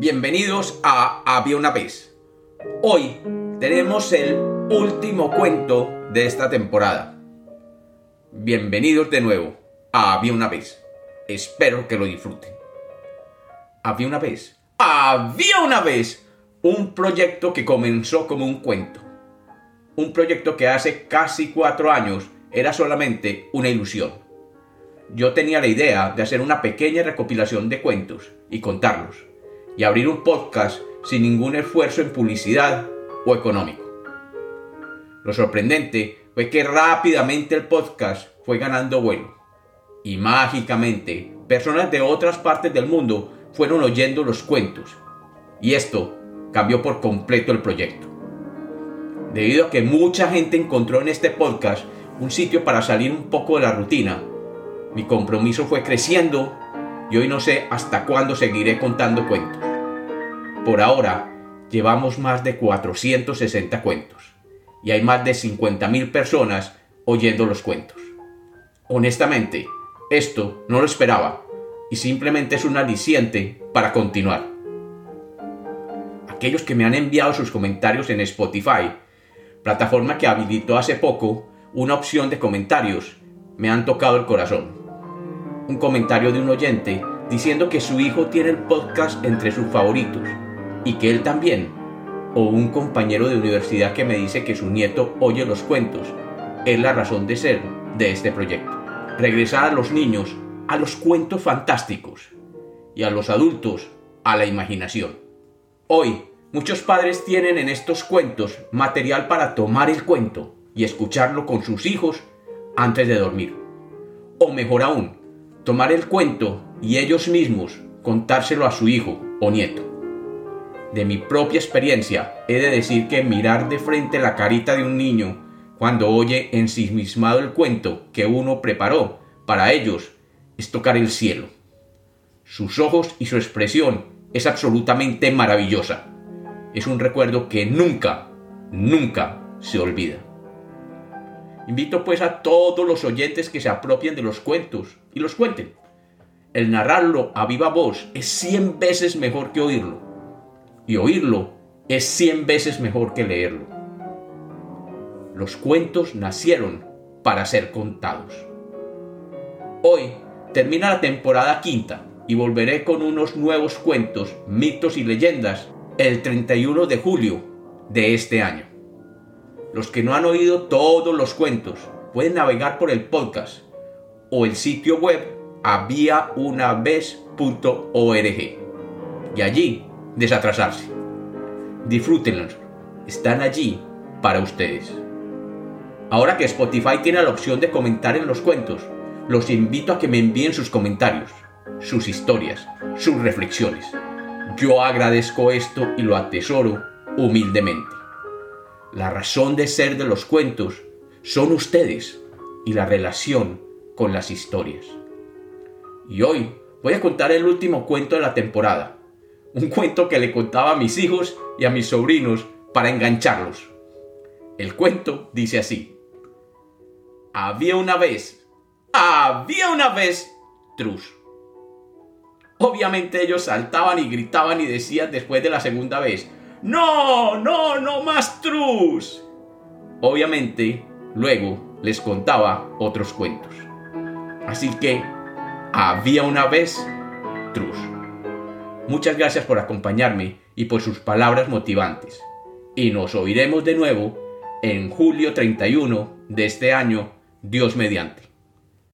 Bienvenidos a Había una vez. Hoy tenemos el último cuento de esta temporada. Bienvenidos de nuevo a Había una vez. Espero que lo disfruten. Había una vez. Había una vez un proyecto que comenzó como un cuento. Un proyecto que hace casi cuatro años era solamente una ilusión. Yo tenía la idea de hacer una pequeña recopilación de cuentos y contarlos y abrir un podcast sin ningún esfuerzo en publicidad o económico. Lo sorprendente fue que rápidamente el podcast fue ganando vuelo y mágicamente personas de otras partes del mundo fueron oyendo los cuentos y esto cambió por completo el proyecto. Debido a que mucha gente encontró en este podcast un sitio para salir un poco de la rutina, mi compromiso fue creciendo y hoy no sé hasta cuándo seguiré contando cuentos. Por ahora, llevamos más de 460 cuentos y hay más de 50.000 personas oyendo los cuentos. Honestamente, esto no lo esperaba y simplemente es un aliciente para continuar. Aquellos que me han enviado sus comentarios en Spotify, plataforma que habilitó hace poco una opción de comentarios, me han tocado el corazón. Un comentario de un oyente diciendo que su hijo tiene el podcast entre sus favoritos y que él también, o un compañero de universidad que me dice que su nieto oye los cuentos, es la razón de ser de este proyecto. Regresar a los niños a los cuentos fantásticos y a los adultos a la imaginación. Hoy, muchos padres tienen en estos cuentos material para tomar el cuento y escucharlo con sus hijos antes de dormir. O mejor aún, tomar el cuento y ellos mismos contárselo a su hijo o nieto. De mi propia experiencia, he de decir que mirar de frente la carita de un niño cuando oye ensimismado el cuento que uno preparó para ellos es tocar el cielo. Sus ojos y su expresión es absolutamente maravillosa. Es un recuerdo que nunca, nunca se olvida. Invito pues a todos los oyentes que se apropien de los cuentos y los cuenten. El narrarlo a viva voz es cien veces mejor que oírlo y oírlo es cien veces mejor que leerlo. Los cuentos nacieron para ser contados. Hoy termina la temporada quinta y volveré con unos nuevos cuentos, mitos y leyendas el 31 de julio de este año. Los que no han oído todos los cuentos pueden navegar por el podcast o el sitio web habiaunavez.org y allí desatrasarse. Disfrútenlos, están allí para ustedes. Ahora que Spotify tiene la opción de comentar en los cuentos, los invito a que me envíen sus comentarios, sus historias, sus reflexiones. Yo agradezco esto y lo atesoro humildemente. La razón de ser de los cuentos son ustedes y la relación con las historias. Y hoy voy a contar el último cuento de la temporada, un cuento que le contaba a mis hijos y a mis sobrinos para engancharlos. El cuento dice así. Había una vez, había una vez, Trus. Obviamente ellos saltaban y gritaban y decían después de la segunda vez, no, no, no más Trus. Obviamente, luego les contaba otros cuentos. Así que, había una vez, Trus. Muchas gracias por acompañarme y por sus palabras motivantes. Y nos oiremos de nuevo en julio 31 de este año, Dios mediante.